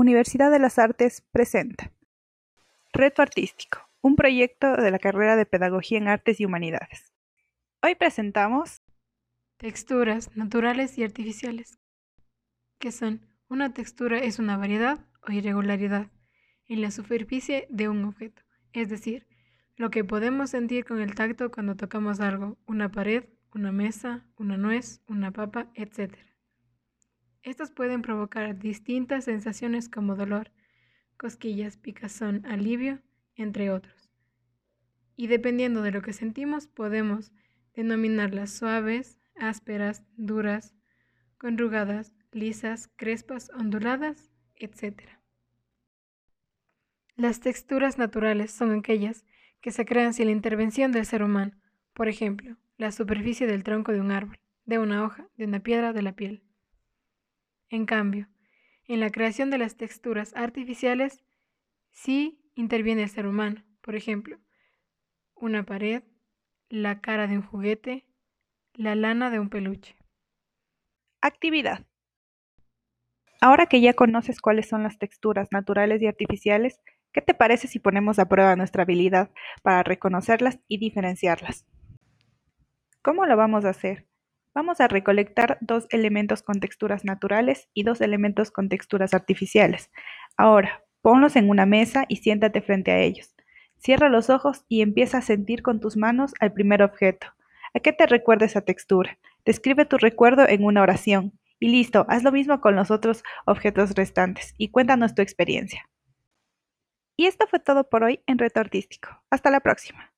Universidad de las Artes presenta Reto Artístico, un proyecto de la carrera de Pedagogía en Artes y Humanidades. Hoy presentamos Texturas naturales y artificiales, que son una textura es una variedad o irregularidad en la superficie de un objeto, es decir, lo que podemos sentir con el tacto cuando tocamos algo, una pared, una mesa, una nuez, una papa, etc. Estas pueden provocar distintas sensaciones como dolor, cosquillas, picazón, alivio, entre otros. Y dependiendo de lo que sentimos, podemos denominarlas suaves, ásperas, duras, conrugadas, lisas, crespas, onduladas, etc. Las texturas naturales son aquellas que se crean sin la intervención del ser humano, por ejemplo, la superficie del tronco de un árbol, de una hoja, de una piedra, de la piel. En cambio, en la creación de las texturas artificiales sí interviene el ser humano, por ejemplo, una pared, la cara de un juguete, la lana de un peluche. Actividad. Ahora que ya conoces cuáles son las texturas naturales y artificiales, ¿qué te parece si ponemos a prueba nuestra habilidad para reconocerlas y diferenciarlas? ¿Cómo lo vamos a hacer? Vamos a recolectar dos elementos con texturas naturales y dos elementos con texturas artificiales. Ahora, ponlos en una mesa y siéntate frente a ellos. Cierra los ojos y empieza a sentir con tus manos al primer objeto. ¿A qué te recuerda esa textura? Describe tu recuerdo en una oración. Y listo, haz lo mismo con los otros objetos restantes y cuéntanos tu experiencia. Y esto fue todo por hoy en Reto Artístico. Hasta la próxima.